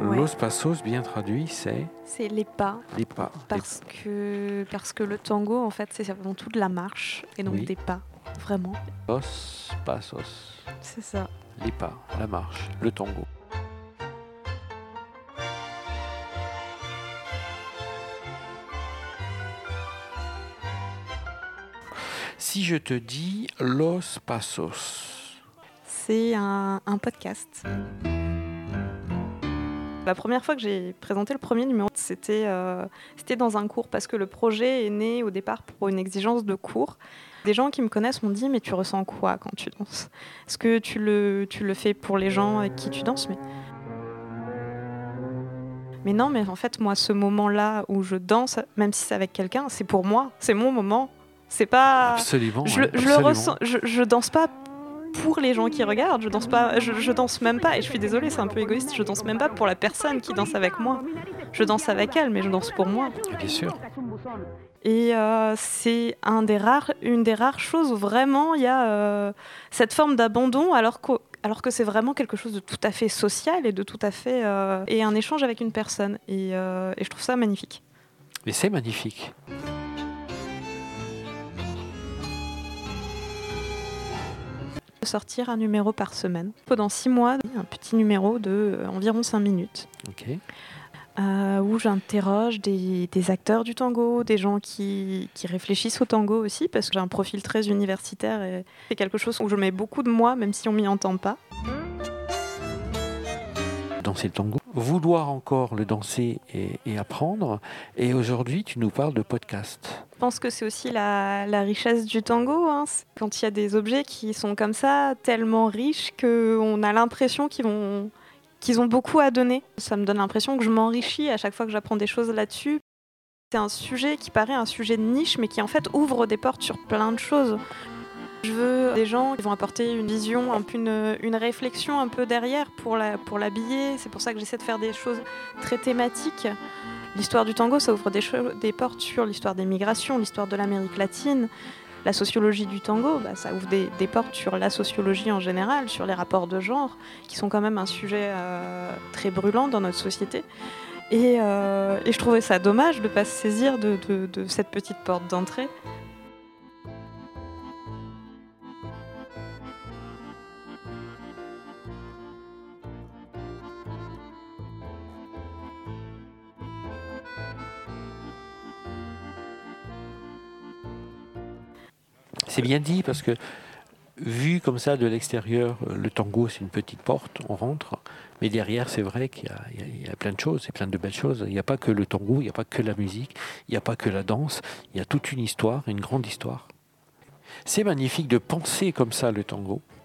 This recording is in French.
Ouais. Los Passos, bien traduit, c'est C'est les pas. les pas. Parce que, parce que le tango, en fait, c'est avant tout de la marche et donc Oui. des pas. Vraiment, Los Passos, c'est ça. les pas, la marche, le tango. Si je te dis Los Passos, C'est un, un podcast. La première fois que j'ai présenté le premier numéro, c'était euh, c'était dans un cours parce que le projet est né au départ pour une exigence de cours. Des gens qui me connaissent m'ont dit mais tu ressens quoi quand tu danses? Est-ce que tu le, tu le fais pour les gens avec qui tu danses? Mais... mais non, mais en fait moi ce moment-là où je danse, même si c'est avec quelqu'un, c'est pour moi, c'est mon moment. C'est pas... absolument. Je, ouais, je le absolument. ressens, je, je danse pas pour les gens qui regardent, je danse pas, je, je danse même pas, et je suis désolée, c'est un peu égoïste, je danse même pas pour la personne qui danse avec moi. Je danse avec elle, mais je danse pour moi. Bien sûr. Et euh, c'est un des rares, une des rares choses où vraiment il y a euh, cette forme d'abandon, alors que, alors que c'est vraiment quelque chose de tout à fait social et de tout à fait euh, et un échange avec une personne. Et, et je trouve ça magnifique. Mais c'est magnifique. Sortir un numéro par semaine pendant six mois, un petit numéro de euh, environ cinq minutes. Euh, où j'interroge des, des acteurs du tango, des gens qui, qui réfléchissent au tango aussi, parce que j'ai un profil très universitaire et c'est quelque chose où je mets beaucoup de moi, même si on m'y entend pas. Danser le tango? Vouloir encore le danser et, apprendre. Et aujourd'hui, tu nous parles de podcast. Je pense que c'est aussi la, richesse du tango, hein. Quand il y a des objets qui sont comme ça, tellement riches qu'on a l'impression qu'ils ont beaucoup à donner. Ça me donne l'impression que je m'enrichis à chaque fois que j'apprends des choses là-dessus. C'est un sujet qui paraît un sujet de niche, mais qui en fait ouvre des portes sur plein de choses. Je veux des gens qui vont apporter une vision, un peu une, réflexion un peu derrière pour l'habiller. C'est pour ça que j'essaie de faire des choses très thématiques. L'histoire du tango, ça ouvre des, portes sur l'histoire des migrations, l'histoire de l'Amérique latine. La sociologie du tango, bah, ça ouvre des, portes sur la sociologie en général, sur les rapports de genre, qui sont quand même un sujet euh, très brûlant dans notre société. Et, euh, je trouvais ça dommage de ne pas se saisir de cette petite porte d'entrée. C'est bien dit parce que vu comme ça de l'extérieur, euh, le tango c'est une petite porte, on rentre, mais derrière c'est vrai qu'il y, a- plein de choses, et plein de belles choses. Il n'y a pas que le tango, il n'y a pas que la musique, il n'y a pas que la danse, il y a toute une histoire, une grande histoire. C'est magnifique de penser comme ça le tango.